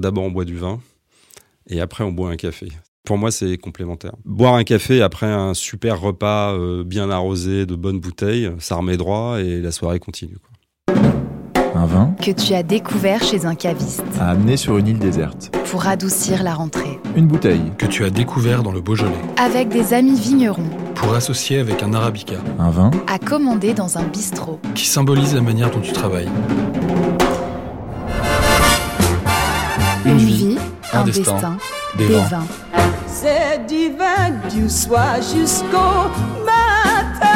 D'abord, on boit du vin et après, on boit un café. Pour moi, c'est complémentaire. Boire un café après un super repas euh, bien arrosé de bonnes bouteilles, ça remet droit et la soirée continue. Quoi. Un vin que tu as découvert chez un caviste. À amener sur une île déserte. Pour adoucir la rentrée. Une bouteille. Que tu as découvert dans le Beaujolais. Avec des amis vignerons. Pour associer avec un arabica. Un vin. À commander dans un bistrot. Qui symbolise la manière dont tu travailles. Un, destin, des, vins. vins. C'est divin du soir jusqu'au matin.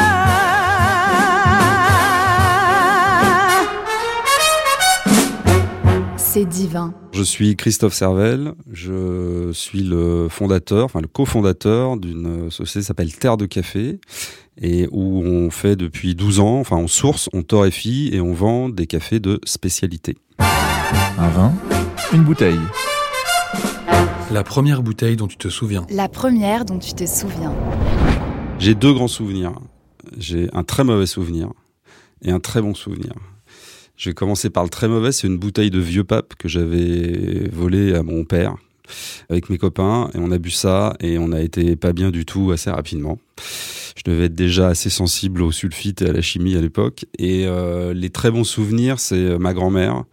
C'est divin. Je suis Christophe Servel, je suis le fondateur, enfin le cofondateur d'une société qui s'appelle Terre de Café et où on fait depuis 12 ans, enfin on source, on torréfie et on vend des cafés de spécialité. Un vin, une bouteille. La première bouteille dont tu te souviens. La première dont tu te souviens. J'ai deux grands souvenirs. J'ai un très mauvais souvenir et un très bon souvenir. Je vais commencer par le très mauvais, c'est une bouteille de vieux pape que j'avais volée à mon père avec mes copains et on a bu ça et on a été pas bien du tout assez rapidement. Je devais être déjà assez sensible au sulfite et à la chimie à l'époque et euh, les très bons souvenirs, c'est ma grand-mère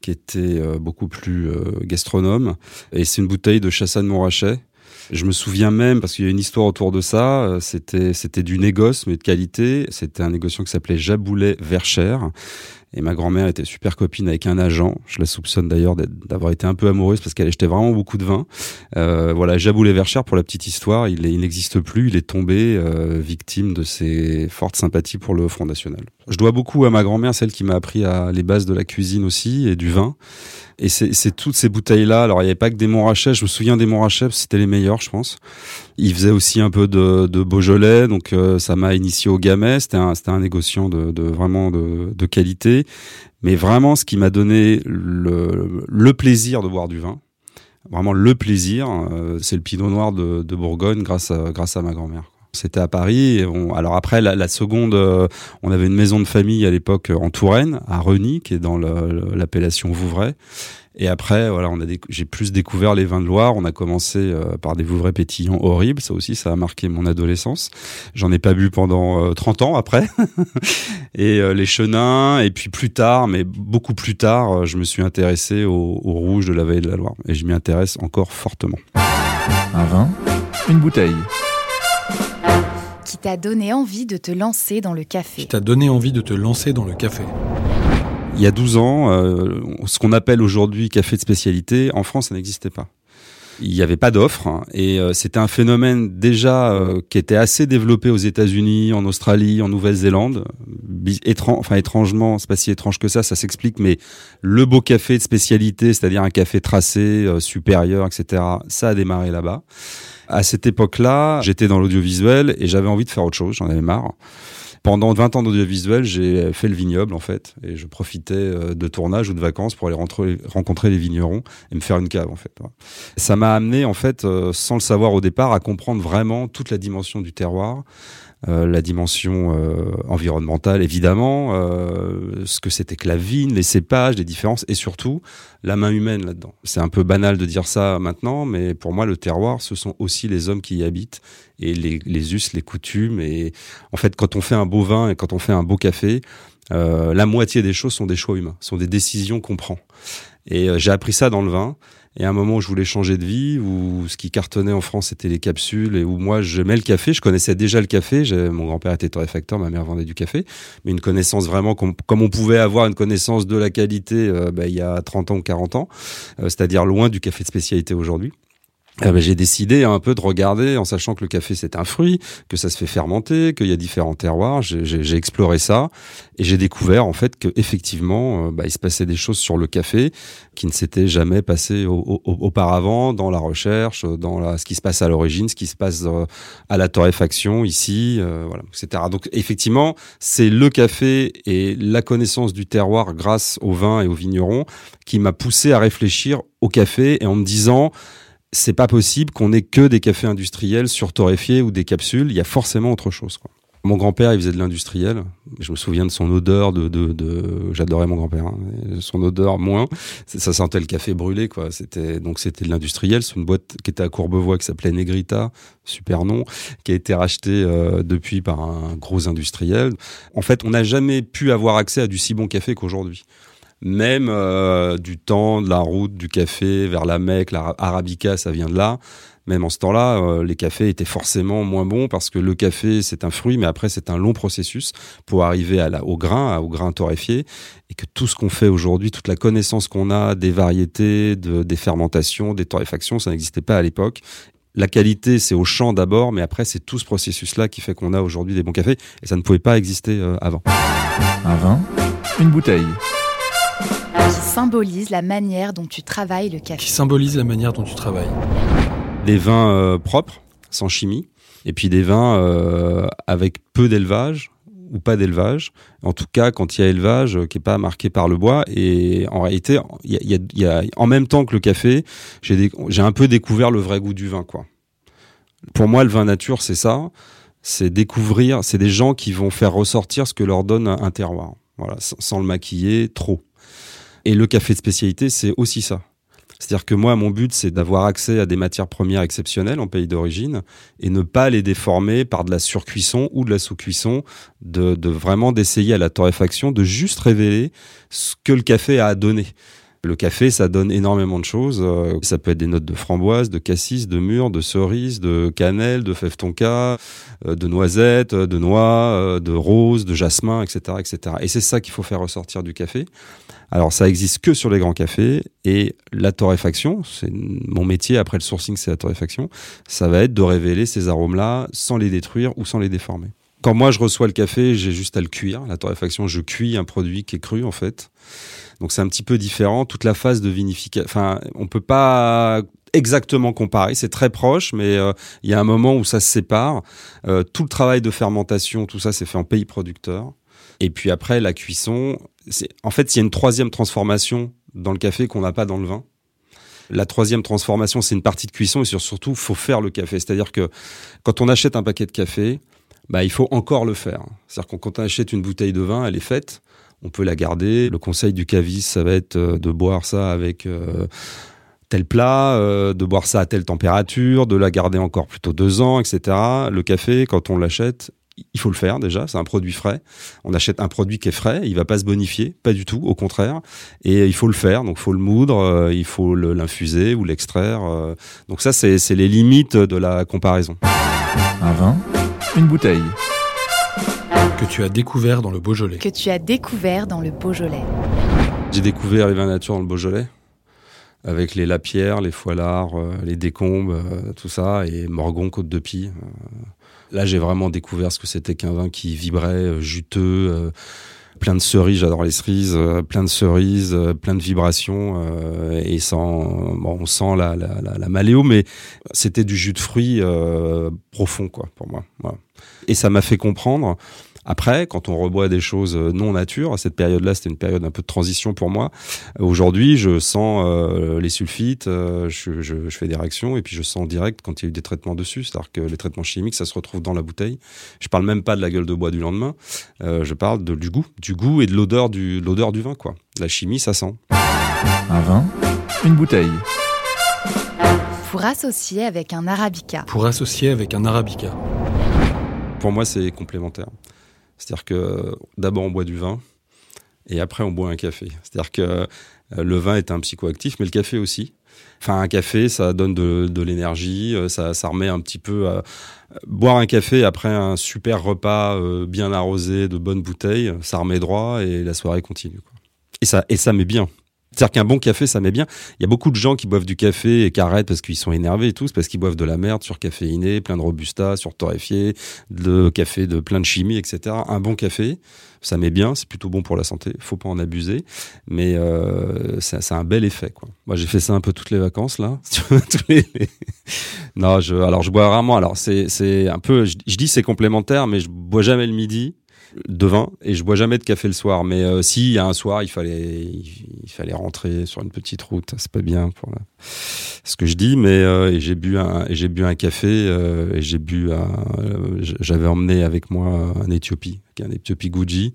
qui était euh, beaucoup plus euh, gastronome. Et c'est une bouteille de Chassagne Montrachet. Je me souviens même, parce qu'il y a une histoire autour de ça, euh, c'était c'était du négoce, mais de qualité. C'était un négociant qui s'appelait Jaboulet Verchère. Et ma grand-mère était super copine avec un agent. Je la soupçonne d'ailleurs d'avoir été un peu amoureuse parce qu'elle achetait vraiment beaucoup de vin. Euh, voilà, Jaboulet Verchère, pour la petite histoire, il, il n'existe plus. Il est tombé euh, victime de ses fortes sympathies pour le Front National. Je dois beaucoup à ma grand-mère, celle qui m'a appris à les bases de la cuisine aussi et du vin. Et c'est toutes ces bouteilles-là. Alors, il n'y avait pas que des Montrachet. Je me souviens des Montrachet, c'était les meilleurs, je pense. Il faisait aussi un peu de, de Beaujolais, donc euh, ça m'a initié au Gamay. C'était un, un négociant de, de vraiment de, de, qualité. Mais vraiment, ce qui m'a donné le, le, plaisir de boire du vin, vraiment le plaisir, euh, c'est le Pinot Noir de, Bourgogne grâce à, grâce à ma grand-mère. C'était à Paris. Alors après, la, seconde, euh, on avait une maison de famille à l'époque en Touraine, à Reny, qui est dans l'appellation Vouvray. Et après, voilà, j'ai plus découvert les vins de Loire. On a commencé euh, par des Vouvray pétillants horribles. Ça aussi, ça a marqué mon adolescence. J'en ai pas bu pendant euh, 30 ans après. et les Chenins. Et puis plus tard, mais beaucoup plus tard, je me suis intéressé au, au rouge de la vallée de la Loire. Et je m'y intéresse encore fortement. Un vin, une bouteille qui t'a donné envie de te lancer dans le café. Qui t'a donné envie de te lancer dans le café. Il y a 12 ans, euh, ce qu'on appelle aujourd'hui café de spécialité, en France, ça n'existait pas. Il n'y avait pas d'offre hein, et euh, c'était un phénomène déjà euh, qui était assez développé aux États-Unis, en Australie, en Nouvelle-Zélande. enfin étrangement, c'est pas si étrange que ça, ça s'explique. Mais le beau café de spécialité, c'est-à-dire un café tracé, supérieur, etc. Ça a démarré là-bas. À cette époque-là, j'étais dans l'audiovisuel et j'avais envie de faire autre chose, j'en avais marre. Pendant 20 ans d'audiovisuel, j'ai fait le vignoble en fait, et je profitais euh, de tournage ou de vacances pour aller rencontrer les vignerons et me faire une cave en fait. Ça m'a amené en fait, euh, sans le savoir au départ, à comprendre vraiment toute la dimension du terroir, la dimension euh, environnementale évidemment, euh, ce que c'était que la vigne, les cépages, les différences et surtout la main humaine là-dedans. C'est un peu banal de dire ça maintenant, mais pour moi le terroir, ce sont aussi les hommes qui y habitent et les, les us, les coutumes. Et en fait, quand on fait un beau vin et quand on fait un beau café, la moitié des choses sont des choix humains, sont des décisions qu'on prend. Et j'ai appris ça dans le vin. Et à un moment où je voulais changer de vie, où ce qui cartonnait en France c'était les capsules, et où moi j'aimais le café, je connaissais déjà le café, mon grand-père était torréfacteur, ma mère vendait du café, mais une connaissance vraiment comme, on pouvait avoir une connaissance de la qualité euh, bah, il y a 30 ans ou 40 ans, euh, c'est-à-dire loin du café de spécialité aujourd'hui. Eh ben, j'ai décidé un peu de regarder en sachant que le café c'est un fruit, que ça se fait fermenter, qu'il y a différents terroirs. J'ai exploré ça et j'ai découvert en fait que effectivement, euh, bah, il se passait des choses sur le café qui ne s'étaient jamais passées au- au- auparavant dans la recherche, dans la, ce qui se passe à l'origine, ce qui se passe euh, à la torréfaction ici, euh, voilà, etc. Donc effectivement, c'est le café et la connaissance du terroir grâce au vin et aux vignerons qui m'a poussé à réfléchir au café et en me disant c'est pas possible qu'on ait que des cafés industriels surtorréfiés ou des capsules. Il y a forcément autre chose. Quoi. Mon grand-père, il faisait de l'industriel. Je me souviens de son odeur de, de, de... j'adorais mon grand-père. hein. Son odeur moins. Ça sentait le café brûlé, quoi. C'était donc c'était de l'industriel. C'est une boîte qui était à Courbevoie qui s'appelait Negrita, super nom, qui a été rachetée euh, depuis par un gros industriel. En fait, on n'a jamais pu avoir accès à du si bon café qu'aujourd'hui même euh, du temps de la route du café vers la Mecque, la Arabica, ça vient de là. Même en ce temps-là, euh, les cafés étaient forcément moins bons parce que le café, c'est un fruit, mais après, c'est un long processus pour arriver au grain, au grain torréfié. Et que tout ce qu'on fait aujourd'hui, toute la connaissance qu'on a des variétés, de, des fermentations, des torréfactions, ça n'existait pas à l'époque. La qualité, c'est au champ d'abord, mais après, c'est tout ce processus-là qui fait qu'on a aujourd'hui des bons cafés. Et ça ne pouvait pas exister euh, avant. Un vin, une bouteille. Qui symbolise la manière dont tu travailles le qui café. symbolise la manière dont tu travailles. des vins euh, propres, sans chimie, et puis des vins euh, avec peu d'élevage ou pas d'élevage. En tout cas, quand il y a élevage, euh, qui est pas marqué par le bois. Et en réalité, il y a, y a- il y a- en même temps que le café, j'ai un peu découvert le vrai goût du vin, quoi. Pour moi, le vin nature, c'est ça. C'est découvrir, c'est des gens qui vont faire ressortir ce que leur donne un un terroir. Voilà, sans, sans le maquiller trop. Et le café de spécialité, c'est aussi ça. C'est-à-dire que moi, mon but, c'est d'avoir accès à des matières premières exceptionnelles en pays d'origine et ne pas les déformer par de la surcuisson ou de la sous-cuisson, de, vraiment d'essayer à la torréfaction de juste révéler ce que le café a à donner. Le café, ça donne énormément de choses. Euh, Ça peut être des notes de framboise, de cassis, de mûre, de cerise, de cannelle, de fève tonka, euh, de noisettes, euh, de noix, de rose, de jasmin, etc., etc. Et c'est ça qu'il faut faire ressortir du café. Alors ça existe que sur les grands cafés et la torréfaction, c'est mon métier après le sourcing, c'est la torréfaction. Ça va être de révéler ces arômes-là sans les détruire ou sans les déformer. Quand moi je reçois le café, j'ai juste à le cuire. La torréfaction, je cuis un produit qui est cru en fait. Donc c'est un petit peu différent. Toute la phase de vinification, enfin on peut pas exactement comparer. C'est très proche, mais euh, il y a un moment où ça se sépare. Euh, tout le travail de fermentation, tout ça, c'est fait en pays producteur. Et puis après, la cuisson, en fait, il y a une troisième transformation dans le café qu'on n'a pas dans le vin. La troisième transformation, c'est une partie de cuisson et sur- surtout, faut faire le café. C'est-à-dire que quand on achète un paquet de café, bah, il faut encore le faire. C'est-à-dire que quand on achète une bouteille de vin, elle est faite, on peut la garder. Le conseil du caviste, ça va être euh, de boire ça avec euh, tel plat, euh, de boire ça à telle température, de la garder encore plutôt deux ans, etc. Le café, quand on l'achète, il faut le faire déjà, c'est un produit frais. On achète un produit qui est frais, il va pas se bonifier, pas du tout, au contraire. Et il faut le faire, donc il faut le moudre, euh, il faut le- l'infuser ou l'extraire. euh. Donc ça, c'est les limites de la comparaison. Un vin, une bouteille. Que tu as découvert dans le Beaujolais. Que tu as découvert dans le Beaujolais. J'ai découvert les vins nature dans le Beaujolais, avec les Lapierre, les Foilards, euh, les Décombes, euh, tout ça, et Morgon, Côte de Pie. Là, j'ai vraiment découvert ce que c'était qu'un vin qui vibrait, euh, juteux, euh, plein de cerises, j'adore les cerises, euh, plein de cerises, plein de vibrations, et sans, bon, on sent la, la, la, la maléo, mais c'était du jus de fruits profond, quoi, pour moi. Voilà. Et ça m'a fait comprendre après, quand on reboit des choses euh, non nature, à cette période-là, c'était une période un peu de transition pour moi. Aujourd'hui, je sens euh, les sulfites, euh, je, je, je fais des réactions et puis je sens direct quand il y a eu des traitements dessus. C'est-à-dire que les traitements chimiques, ça se retrouve dans la bouteille. Je parle même pas de la gueule de bois du lendemain. Euh, je parle de, du goût, du goût et de l'odeur du, de l'odeur du vin, quoi. La chimie, ça sent. Un vin, une bouteille. Pour associer avec un arabica. Pour associer avec un arabica. Pour moi, c'est complémentaire. C'est-à-dire que d'abord on boit du vin et après on boit un café. C'est-à-dire que euh, le vin est un psychoactif, mais le café aussi. Enfin, un café, ça donne de, l'énergie, euh, ça, remet un petit peu. à- boire un café après un super repas euh, bien arrosé, de bonnes bouteilles, ça remet droit et la soirée continue. Et ça, et ça met bien. C'est-à-dire qu'un bon café, ça met bien. Il y a beaucoup de gens qui boivent du café et qui arrêtent parce qu'ils sont énervés et tout, c'est parce qu'ils boivent de la merde surcaféiné, plein de robusta, surtorréfié, de café de plein de chimie, etc. Un bon café, ça met bien, c'est plutôt bon pour la santé. Faut pas en abuser, mais euh, ça, a un bel effet. Quoi. Moi, j'ai fait ça un peu toutes les vacances là. Tous non, je, alors je bois rarement. Alors c'est un peu, je dis c'est complémentaire, mais je bois jamais le midi de vin et je bois jamais de café le soir. Mais euh, si il y a un soir, il fallait il, fallait rentrer sur une petite route. C'est pas bien pour la- ce que je dis, mais euh, j'ai bu un j'ai bu un café euh, et j'ai bu un, euh, j'avais emmené avec moi un Éthiopie, un Éthiopie Guji.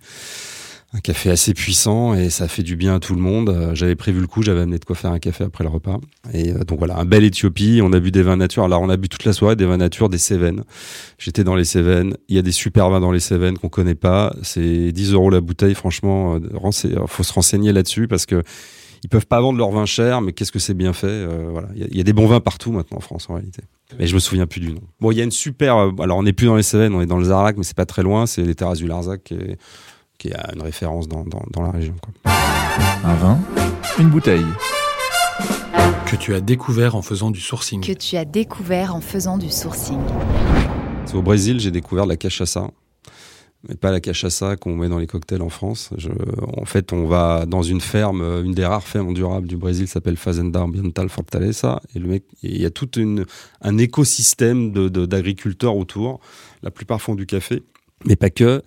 Un café assez puissant et ça fait du bien à tout le monde. Euh, J'avais prévu le coup, j'avais amené de quoi faire un café après le repas. Et euh, donc voilà, un bel Éthiopie. On a bu des vins nature. Alors on a bu toute la soirée des vins nature, des Cévennes. J'étais dans les Cévennes. Il y a des super vins dans les Cévennes qu'on connaît pas. C'est 10 euros la bouteille. Franchement, euh, faut se renseigner là-dessus parce que ils peuvent pas vendre leur vin cher, mais qu'est-ce que c'est bien fait. voilà, il y, a- des bons vins partout maintenant en France en réalité. Mais je me souviens plus du nom. Bon, il y a une super. alors on n'est plus dans les Cévennes, on est dans le Zarlac, mais c'est pas très loin. C'est les terrasses du Larzac est, qui est une référence dans, dans, dans la région. Quoi. Un vin, une bouteille. Que tu as découvert en faisant du sourcing. Que tu as découvert en faisant du sourcing. C'est au Brésil, j'ai découvert la cachaça. Mais pas la cachaça qu'on met dans les cocktails en France. Je- en fait, on va dans une ferme, euh, une des rares fermes durables du Brésil, s'appelle Fazenda Ambiental Fortaleza. Et le mec, il y a tout un écosystème de- de- d'agriculteurs autour. La plupart font du café, mais pas que.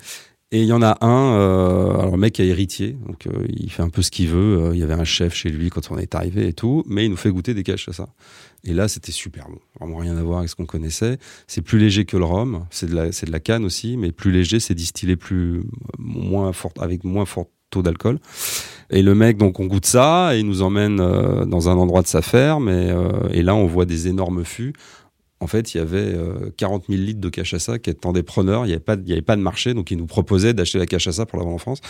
Et il y en a un, euh, alors le mec est héritier, donc euh, il fait un peu ce qu'il veut. Euh, il y avait un chef chez lui quand on est arrivé et tout, mais il nous fait goûter des cachaça. Et là, c'était super bon. Vraiment rien à voir avec ce qu'on connaissait. C'est plus léger que le rhum. C'est de la, c'est de la canne aussi, mais plus léger, c'est distillé plus, moins fort, avec moins fort taux d'alcool. Et le mec, donc, on goûte ça et il nous emmène euh, dans un endroit de sa ferme. Et, euh, et là, on voit des énormes fûts. En fait, il y avait euh, 40 000 litres de cachaça qui attendaient preneurs. Il n'y avait, pas de- il y avait pas de marché, donc ils nous proposaient d'acheter la cachaça pour la vendre en France.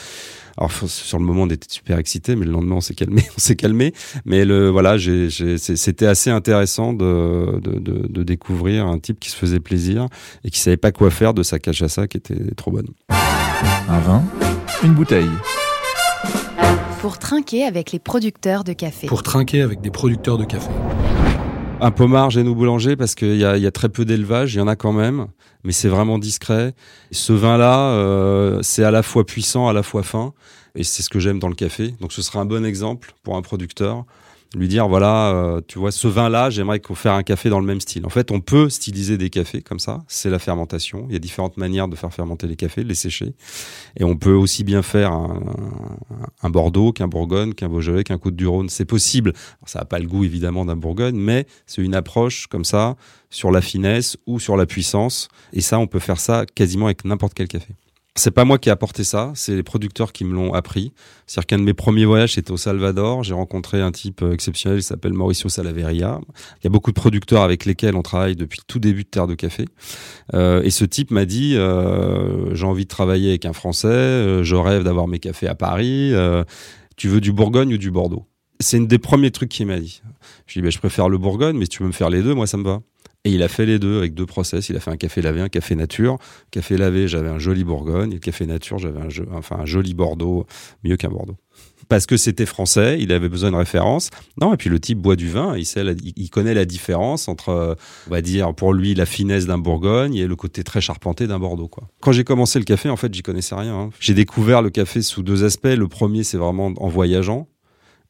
Alors, sur le moment, on était super excités, mais le lendemain, on s'est calmé. On s'est calmé. Mais le, voilà, c'était assez intéressant de, de, de, de découvrir un type qui se faisait plaisir et qui savait pas quoi faire de sa cachaça qui était trop bonne. Un vin, une bouteille. Pour trinquer avec les producteurs de café. Pour trinquer avec des producteurs de café. Un pommard, j'ai nous boulanger parce qu'il y y a très peu d'élevage, il y en a quand même, mais c'est vraiment discret. Ce vin-là, euh, c'est à la fois puissant, à la fois fin, et c'est ce que j'aime dans le café. Donc ce sera un bon exemple pour un producteur, lui dire voilà, euh, tu vois, ce vin-là, j'aimerais qu'on fasse un café dans le même style. En fait, on peut styliser des cafés comme ça, c'est la fermentation. Il y a différentes manières de faire fermenter les cafés, les sécher, et on peut aussi bien faire un, Bordeaux qu'un Bourgogne, qu'un Beaujolais, qu'un Côte du Rhône. C'est possible. Ça n'a pas le goût évidemment d'un Bourgogne, mais c'est une approche comme ça sur la finesse ou sur la puissance. Et ça, on peut faire ça quasiment avec n'importe quel café. C'est pas moi qui ai apporté ça, c'est les producteurs qui me l'ont appris. C'est-à-dire qu'un de mes premiers voyages, c'était au Salvador. J'ai rencontré un type euh, exceptionnel, il s'appelle Mauricio Salaveria. Il y a beaucoup de producteurs avec lesquels on travaille depuis le tout début de Terre de Café. Euh, et ce type m'a dit, euh, j'ai envie de travailler avec un Français, je rêve d'avoir mes cafés à Paris. tu veux du Bourgogne ou du Bordeaux? C'est une des premiers trucs qu'il m'a dit. Je lui ai dit, bah, je préfère le Bourgogne, mais si tu veux me faire les deux, moi ça me va. Et il a fait les deux avec deux process. Il a fait un café lavé, un café nature. Café lavé, j'avais un joli Bourgogne. Et le café nature, j'avais un, enfin, un joli Bordeaux, mieux qu'un Bordeaux. Parce que c'était français, il avait besoin de référence. Non, et puis le type boit du vin, il, sait il- connaît la différence entre, on va dire, pour lui, la finesse d'un Bourgogne et le côté très charpenté d'un Bordeaux. Quand j'ai commencé le café, en fait, j'y connaissais rien. hein. J'ai découvert le café sous deux aspects. Le premier, c'est vraiment en voyageant.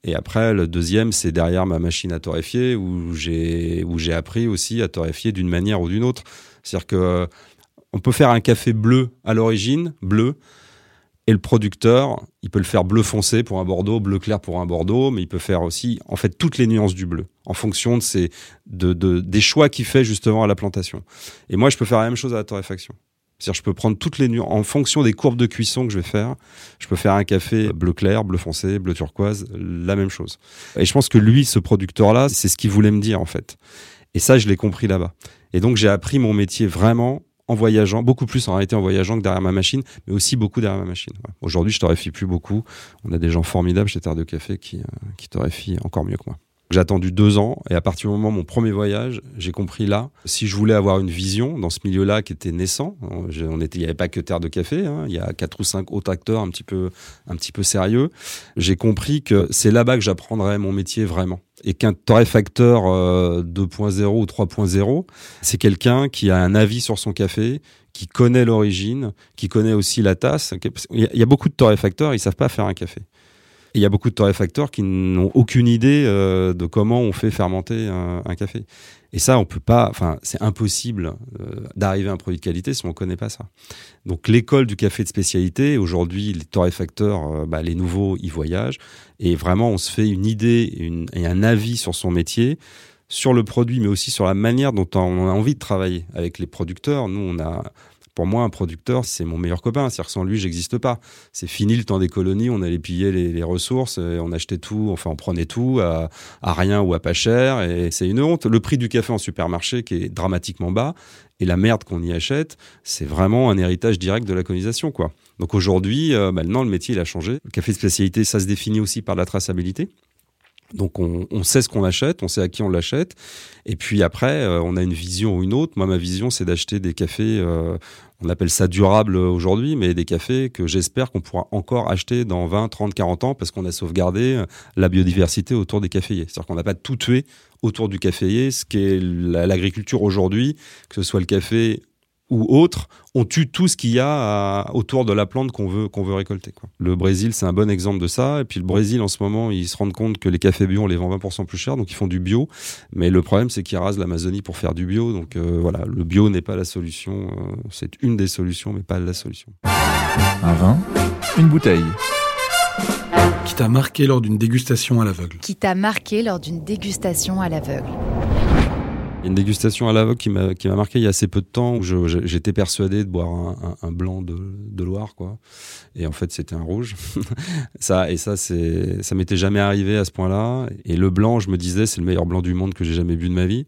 Et après, le deuxième, c'est derrière ma machine à torréfier où j'ai où j'ai appris aussi à torréfier d'une manière ou d'une autre. C'est-à-dire que euh, on peut faire un café bleu à l'origine, bleu, et le producteur, il peut le faire bleu foncé pour un Bordeaux, bleu clair pour un Bordeaux, mais il peut faire aussi, en fait, toutes les nuances du bleu, en fonction de ses, de, de- des choix qu'il fait justement à la plantation. Et moi, je peux faire la même chose à la torréfaction. C'est-à-dire, je peux prendre toutes les nuances, en fonction des courbes de cuisson que je vais faire, je peux faire un café bleu clair, bleu foncé, bleu turquoise, la même chose. Et je pense que lui, ce producteur-là, c'est ce qu'il voulait me dire, en fait. Et ça, je l'ai compris là-bas. Et donc, j'ai appris mon métier vraiment en voyageant, beaucoup plus en réalité en voyageant que derrière ma machine, mais aussi beaucoup derrière ma machine. Aujourd'hui, je torréfie plus beaucoup. On a des gens formidables chez Terre de Café qui, euh, qui torréfient encore mieux que moi. J'ai attendu deux ans et à partir du moment de mon premier voyage, j'ai compris là, si je voulais avoir une vision dans ce milieu-là qui était naissant, on il n'y avait pas que Terre de Café, hein, il y a quatre ou cinq autres acteurs un petit peu, un petit peu sérieux. J'ai compris que c'est là-bas que j'apprendrais mon métier vraiment et qu'un torréfacteur 2.0 ou 3.0, c'est quelqu'un qui a un avis sur son café, qui connaît l'origine, qui connaît aussi la tasse. Il y a beaucoup de torréfacteurs, ils savent pas faire un café il y a beaucoup de torréfacteurs qui n'ont aucune idée euh, de comment on fait fermenter un, café. Et ça, on peut pas, enfin, c'est impossible euh, d'arriver à un produit de qualité si on ne connaît pas ça. Donc, l'école du café de spécialité, aujourd'hui, les torréfacteurs, euh, bah, les nouveaux, ils voyagent. Et vraiment, on se fait une idée et un avis sur son métier sur le produit, mais aussi sur la manière dont on a envie de travailler avec les producteurs. Nous, on a, pour moi, un producteur, c'est mon meilleur copain. C'est-à-dire sans lui, j'existe pas. C'est fini le temps des colonies. On allait piller les, ressources, on achetait tout, enfin, on prenait tout à, rien ou à pas cher. Et c'est une honte. Le prix du café en supermarché qui est dramatiquement bas et la merde qu'on y achète, c'est vraiment un héritage direct de la colonisation, quoi. Donc aujourd'hui, euh, maintenant, le métier, il a changé. Le café de spécialité, ça se définit aussi par la traçabilité. Donc on, sait ce qu'on achète, on sait à qui on l'achète, et puis après euh, on a une vision ou une autre. Moi ma vision c'est d'acheter des cafés, euh, on appelle ça durable aujourd'hui, mais des cafés que j'espère qu'on pourra encore acheter dans 20, 30, 40 ans parce qu'on a sauvegardé euh, la biodiversité autour des caféiers. C'est-à-dire qu'on n'a pas tout tué autour du caféier, ce qui est l'agriculture aujourd'hui, que ce soit le café ou autres, on tue tout ce qu'il y a autour de la plante qu'on veut, qu'on veut récolter. Quoi. Le Brésil, c'est un bon exemple de ça. Et puis le Brésil, en ce moment, ils se rendent compte que les cafés bio, on les vend 20% plus cher, donc ils font du bio. Mais le problème, c'est qu'ils rasent l'Amazonie pour faire du bio. Donc euh, voilà, le bio n'est pas la solution. Euh, c'est une des solutions, mais pas la solution. Un vin, une bouteille. Qui t'a marqué lors d'une dégustation à l'aveugle? Qui t'a marqué lors d'une dégustation à l'aveugle? Une dégustation à l'aveugle qui m'a qui m'a marqué. Il y a assez peu de temps où j'étais persuadé de boire un, blanc de, Loire quoi. Et en fait c'était un rouge. Ça et ça c'est ça m'était jamais arrivé à ce point-là. Et le blanc je me disais c'est le meilleur blanc du monde que j'ai jamais bu de ma vie.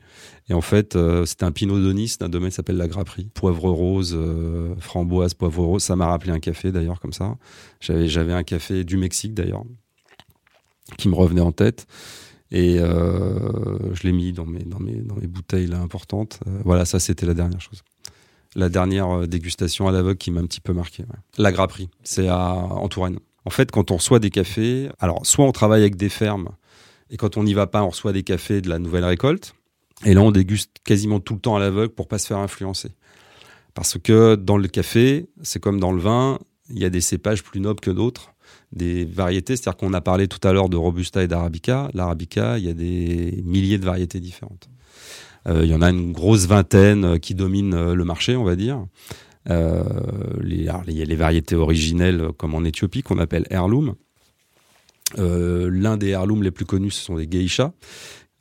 Et en fait euh, c'était un Pinot de d'un domaine qui s'appelle la Grapperie poivre rose euh, framboise poivre rose. Ça m'a rappelé un café d'ailleurs comme ça. J'avais un café du Mexique d'ailleurs qui me revenait en tête et euh, je l'ai mis dans mes, dans, mes, dans mes bouteilles là, importantes. Euh, voilà, ça c'était la dernière chose. La dernière euh, dégustation à l'aveugle qui m'a un petit peu marqué. La grapperie, c'est en Touraine. En fait, quand on reçoit des cafés, alors soit on travaille avec des fermes, et quand on n'y va pas, on reçoit des cafés de la nouvelle récolte. Et là, on déguste quasiment tout le temps à l'aveugle pour pas se faire influencer. Parce que dans le café, c'est comme dans le vin, il y a des cépages plus nobles que d'autres des variétés. C'est-à-dire qu'on a parlé tout à l'heure de Robusta et d'Arabica. L'Arabica, il y a des milliers de variétés différentes. Euh, il y en a une grosse vingtaine euh, qui dominent euh, le marché, on va dire. il y a les variétés originelles, comme en Éthiopie, qu'on appelle heirloom. L'un des heirlooms les plus connus, ce sont des geishas.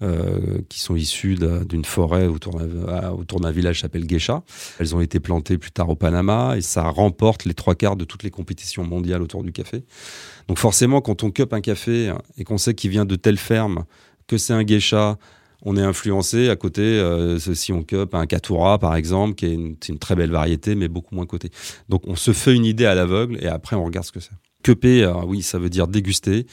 Euh, qui sont issues d'une forêt autour d'un village qui s'appelle Geisha. Elles ont été plantées plus tard au Panama et ça remporte les trois quarts de toutes les compétitions mondiales autour du café. Donc forcément, quand on cup un café et qu'on sait qu'il vient de telle ferme, que c'est un Geisha, on est influencé. À côté, euh, si on cup un Katura, par exemple, qui est une, une, très belle variété, mais beaucoup moins cotée. Donc on se fait une idée à l'aveugle et après on regarde ce que c'est. Cuper, oui, ça veut dire déguster.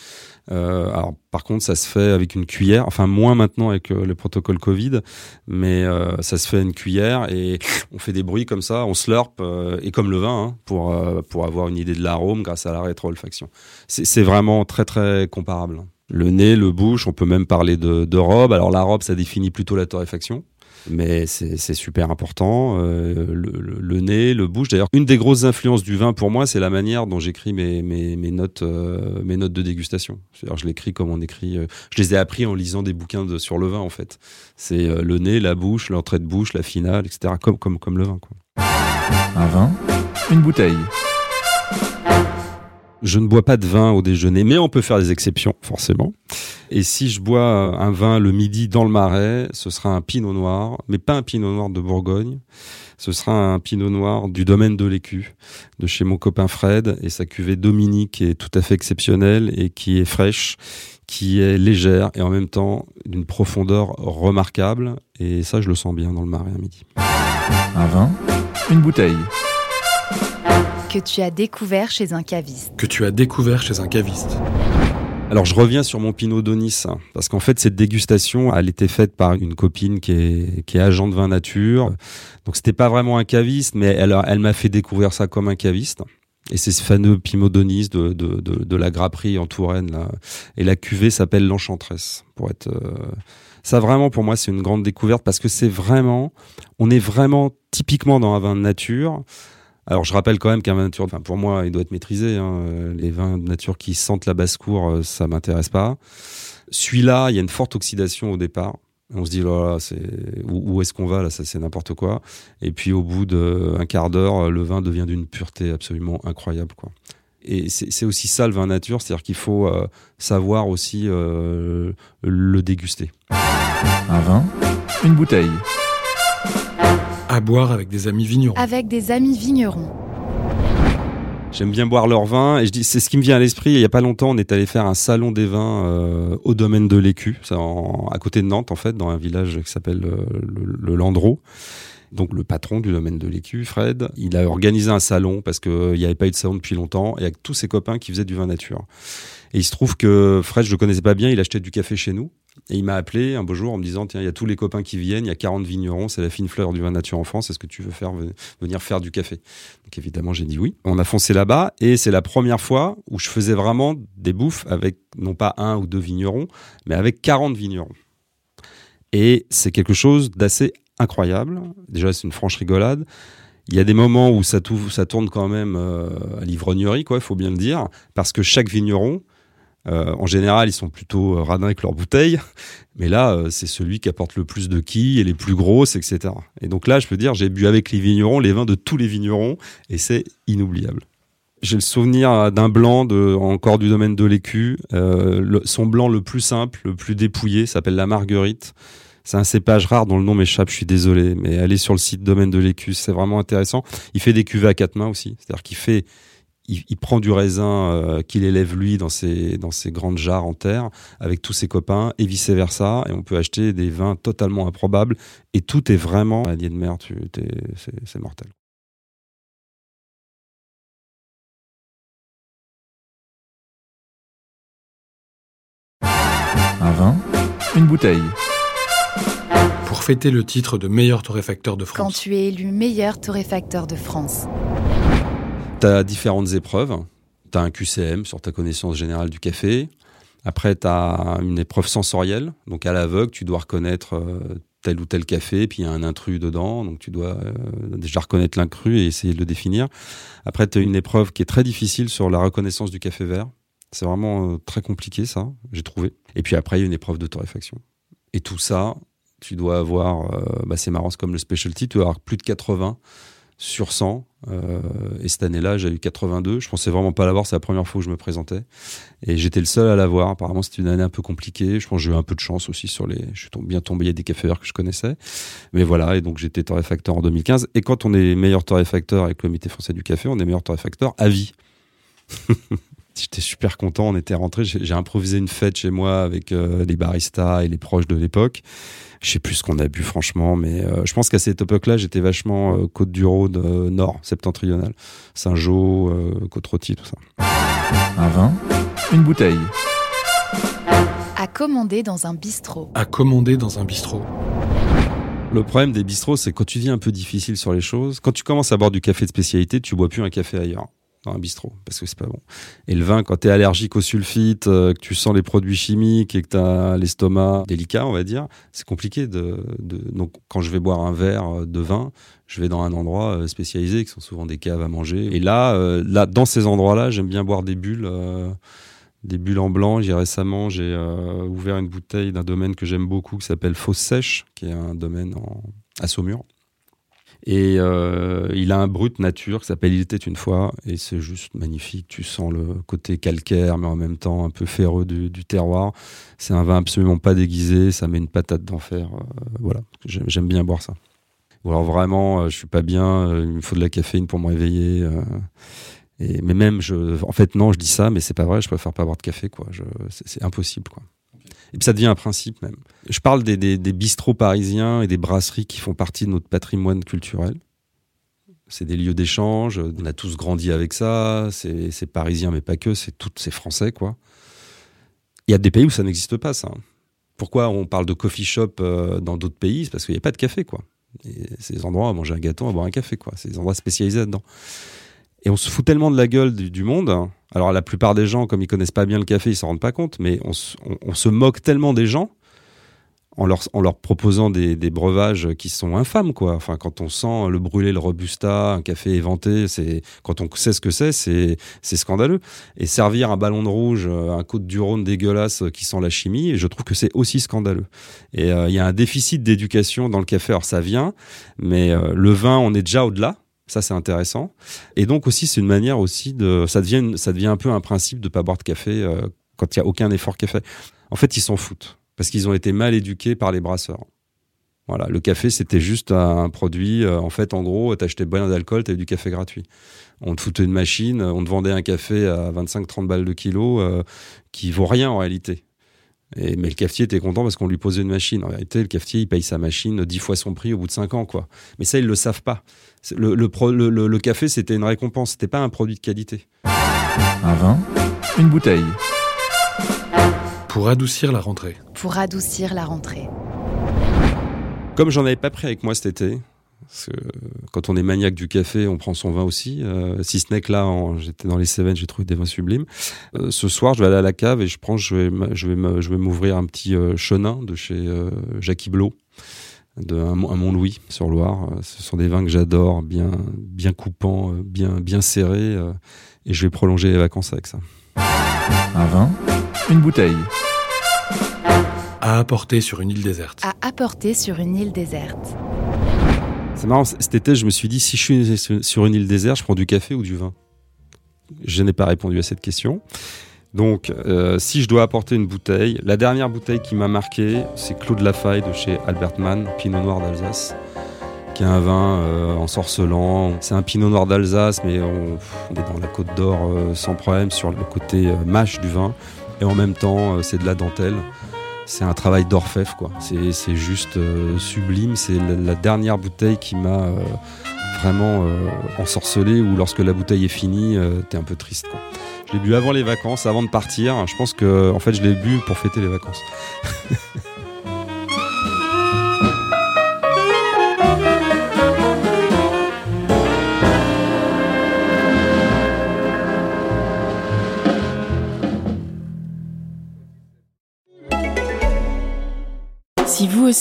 Euh, alors, par contre, ça se fait avec une cuillère. Enfin, moins maintenant avec euh, le protocole Covid, mais euh, ça se fait une cuillère et on fait des bruits comme ça, on slurp et comme le vin hein, pour pour avoir une idée de l'arôme grâce à la rétro-olfaction. C'est vraiment très très comparable. Le nez, le bouche, on peut même parler de, de robe. Alors la robe, ça définit plutôt la torréfaction mais c'est super important. Euh, le, nez, le bouche. D'ailleurs, une des grosses influences du vin pour moi, c'est la manière dont j'écris mes, mes, notes, euh, mes notes de dégustation. C'est-à-dire, je l'écris comme on écrit. Euh, je les ai appris en lisant des bouquins sur le vin, en fait. C'est le nez, la bouche, l'entrée de bouche, la finale, etc. Comme, comme, comme le vin. Un vin, une bouteille. Je ne bois pas de vin au déjeuner, mais on peut faire des exceptions, forcément. Et si je bois un vin le midi dans le marais, ce sera un pinot noir, mais pas un pinot noir de Bourgogne. Ce sera un pinot noir du domaine de l'écu, de chez mon copain Fred, et sa cuvée Dominique est tout à fait exceptionnelle et qui est fraîche, qui est légère et en même temps d'une profondeur remarquable. Et ça, je le sens bien dans le marais à midi. Un vin, une bouteille que tu as découvert chez un caviste. Que tu as découvert chez un caviste. Alors je reviens sur mon Pinot d'Onis, hein, parce qu'en fait cette dégustation, elle était faite par une copine qui est, qui est agent de vin nature. Donc c'était pas vraiment un caviste, mais elle, elle m'a fait découvrir ça comme un caviste. Et c'est ce fameux Pinot d'Onis de, de, de, la grapperie en Touraine. Là. Et la cuvée s'appelle l'Enchantresse, pour être... Euh, ça vraiment pour moi c'est une grande découverte parce que c'est vraiment, on est vraiment typiquement dans un vin de nature. Alors je rappelle quand même qu'un vin nature, enfin pour moi il doit être maîtrisé. Hein. Les vins de nature qui sentent la basse-cour, euh, ça m'intéresse pas. Celui-là, il y a une forte oxydation au départ. On se dit, là, c'est où, est-ce qu'on va là Ça, c'est n'importe quoi. Et puis, au bout d'un quart d'heure, le vin devient d'une pureté absolument incroyable, quoi. Et c'est aussi ça le vin nature, c'est-à-dire qu'il faut euh, savoir aussi euh, le déguster. Un vin, une bouteille. À boire avec des amis vignerons. Avec des amis vignerons. J'aime bien boire leur vin et je dis c'est ce qui me vient à l'esprit. Il y a pas longtemps, on est allé faire un salon des vins euh, au domaine de l'Écu, à côté de Nantes en fait, dans un village qui s'appelle euh, le, le, Landreau. Donc le patron du domaine de l'Écu, Fred, il a organisé un salon parce qu'il euh, n'y avait pas eu de salon depuis longtemps et avec tous ses copains qui faisaient du vin nature. Et il se trouve que Fred, je le connaissais pas bien, il achetait du café chez nous. Et il m'a appelé un beau jour en me disant Tiens, il y a tous les copains qui viennent, il y a 40 vignerons, c'est la fine fleur du vin nature en France, est-ce que tu veux faire venir faire du café? Donc évidemment, j'ai dit oui. On a foncé là-bas et c'est la première fois où je faisais vraiment des bouffes avec non pas un ou deux vignerons, mais avec 40 vignerons. Et c'est quelque chose d'assez incroyable. Déjà, c'est une franche rigolade. Il y a des moments où ça, tourne quand même euh, à l'ivrognerie, quoi, il faut bien le dire, parce que chaque vigneron euh, en général, ils sont plutôt euh, radins avec leurs bouteilles, mais là, euh, c'est celui qui apporte le plus de quilles et les plus grosses, etc. Et donc là, je peux dire, j'ai bu avec les vignerons les vins de tous les vignerons, et c'est inoubliable. J'ai le souvenir d'un blanc encore du domaine de l'écu. son blanc le plus simple, le plus dépouillé, s'appelle la Marguerite. C'est un cépage rare dont le nom m'échappe, je suis désolé, mais allez sur le site domaine de l'écu, c'est vraiment intéressant. Il fait des cuvées à quatre mains aussi, c'est-à-dire qu'il fait il, prend du raisin euh, qu'il élève lui dans ses, dans ses grandes jarres en terre avec tous ses copains et vice versa. Et on peut acheter des vins totalement improbables et tout est vraiment allié de mer, c'est mortel. Un vin, une bouteille. Pour fêter le titre de meilleur torréfacteur de France. Quand tu es élu meilleur torréfacteur de France tu as différentes épreuves. Tu as un QCM sur ta connaissance générale du café. Après, tu as une épreuve sensorielle. Donc, à l'aveugle, tu dois reconnaître euh, tel ou tel café, puis il y a un intrus dedans. Donc, tu dois euh, déjà reconnaître l'incrus et essayer de le définir. Après, tu as une épreuve qui est très difficile sur la reconnaissance du café vert. C'est vraiment euh, très compliqué, ça, j'ai trouvé. Et puis après, il y a une épreuve de torréfaction. Et tout ça, tu dois avoir, bah, c'est marrant, c'est comme le specialty, tu dois avoir plus de 80 sur 100. Euh, et cette année-là, j'ai eu 82. Je pensais vraiment pas l'avoir. C'est la première fois où je me présentais. Et j'étais le seul à l'avoir. Apparemment, c'était une année un peu compliquée. Je pense que j'ai eu un peu de chance aussi sur les. Je suis bien tombé. Il y a des cafés que je connaissais. Mais voilà. Et donc, j'étais torréfacteur en 2015. Et quand on est meilleur torréfacteur avec le comité français du café, on est meilleur torréfacteur à vie. J'étais super content, on était rentré, j'ai improvisé une fête chez moi avec euh, les baristas et les proches de l'époque. Je sais plus ce qu'on a bu franchement, mais euh, je pense qu'à cette époque-là, j'étais vachement euh, Côte du Rhône nord, septentrional, Saint-Jean, Côte-Rôtie, tout ça. Un vin, une bouteille. À commander dans un bistrot. À commander dans un bistrot. Le problème des bistrots, c'est quand tu dis un peu difficile sur les choses, quand tu commences à boire du café de spécialité, tu bois plus un café ailleurs dans un bistrot parce que c'est pas bon. Et le vin, quand tu es allergique au sulfite, euh, que tu sens les produits chimiques et que tu as l'estomac délicat, on va dire, c'est compliqué Donc, quand je vais boire un verre de vin, je vais dans un endroit euh, spécialisé qui sont souvent des caves à manger. Et là, euh, là dans ces endroits-là, j'aime bien boire des bulles. des bulles en blanc. J'ai récemment j'ai ouvert une bouteille d'un domaine que j'aime beaucoup qui s'appelle Fosse Sèche, qui est un domaine à Saumur. Et euh, il a un brut nature qui s'appelle Il était une fois, et c'est juste magnifique. Tu sens le côté calcaire, mais en même temps un peu ferreux du, terroir. C'est un vin absolument pas déguisé, ça met une patate d'enfer. Euh, voilà, j'aime bien boire ça. Ou alors vraiment, euh, je suis pas bien, il me faut de la caféine pour me réveiller. et, mais même, je, en fait, non, je dis ça, mais c'est pas vrai, je préfère pas boire de café, quoi. C'est impossible, quoi. Et puis ça devient un principe même. Je parle des, des, bistrots parisiens et des brasseries qui font partie de notre patrimoine culturel. C'est des lieux d'échange, on a tous grandi avec ça, c'est parisien mais pas que, c'est tout, c'est français quoi. Il y a des pays où ça n'existe pas, ça. Pourquoi on parle de coffee shop euh, dans d'autres pays? C'est parce qu'il n'y a pas de café, quoi. C'est des endroits à manger un gâteau, à boire un café, quoi. C'est des endroits spécialisés là-dedans. Et on se fout tellement de la gueule du, monde. Alors la plupart des gens, comme ils connaissent pas bien le café, ils s'en rendent pas compte. Mais on, se- moque tellement des gens en leur, proposant des, breuvages qui sont infâmes, quoi. Enfin, quand on sent le brûlé, le robusta, un café éventé, c'est quand on sait ce que c'est, c'est scandaleux. Et servir un ballon de rouge, euh, un côte du Rhône dégueulasse qui sent la chimie, je trouve que c'est aussi scandaleux. Et euh, il y a un déficit d'éducation dans le café. Alors ça vient, mais euh, le vin, on est déjà au-delà. Ça, c'est intéressant. Et donc aussi, c'est une manière aussi de, ça devient, ça devient un peu un principe de pas boire de café euh, quand il y a aucun effort café. En fait, ils s'en foutent parce qu'ils ont été mal éduqués par les brasseurs. Voilà, le café, c'était juste un produit. euh, en fait, en gros, t'achetais bien d'alcool, t'avais du café gratuit. On te foutait une machine, on te vendait un café à 25-30 balles de kilo euh, qui vaut rien en réalité. Et, mais le cafetier était content parce qu'on lui posait une machine. En réalité, le cafetier, il paye sa machine 10 fois son prix au bout de 5 ans. quoi. Mais ça, ils le savent pas. C'est- Le, le, pro- le- le- le café, c'était une récompense, c'était pas un produit de qualité. Un vin, une bouteille. Pour adoucir la rentrée. Pour adoucir la rentrée. Comme j'en avais pas pris avec moi cet été, parce que quand on est maniaque du café, on prend son vin aussi. euh, si ce n'est que là, j'étais dans les Cévennes, j'ai trouvé des vins sublimes. Euh, ce soir, je vais aller à la cave et je prends, je vais, je vais, me- je vais m'ouvrir un petit euh, chenin de chez euh, Jackie Blot, de un, un Mont-Louis sur Loire. Euh, Ce sont des vins que j'adore, bien, bien coupants, bien, bien serrés, euh, et je vais prolonger les vacances avec ça. Un vin, une bouteille. À apporter sur une île déserte. À apporter sur une île déserte. C'est marrant, cet été, je me suis dit, si je suis sur- une île déserte, je prends du café ou du vin? Je n'ai pas répondu à cette question. Donc, euh, si je dois apporter une bouteille, la dernière bouteille qui m'a marqué, c'est Claude Lafaille de chez Albert Mann, Pinot Noir d'Alsace, qui est un vin euh, ensorcelant. C'est un Pinot Noir d'Alsace, mais on, est dans la Côte d'Or euh, sans problème sur le côté euh, mâche du vin. Et en même temps, c'est de la dentelle. C'est un travail d'orfèvre, quoi. C'est juste euh, sublime. C'est la, la dernière bouteille qui m'a euh, vraiment euh, ensorcelé. Ou lorsque la bouteille est finie, euh, t'es un peu triste, quoi. Je l'ai bu avant les vacances, avant de partir. Je pense que, en fait, je l'ai bu pour fêter les vacances.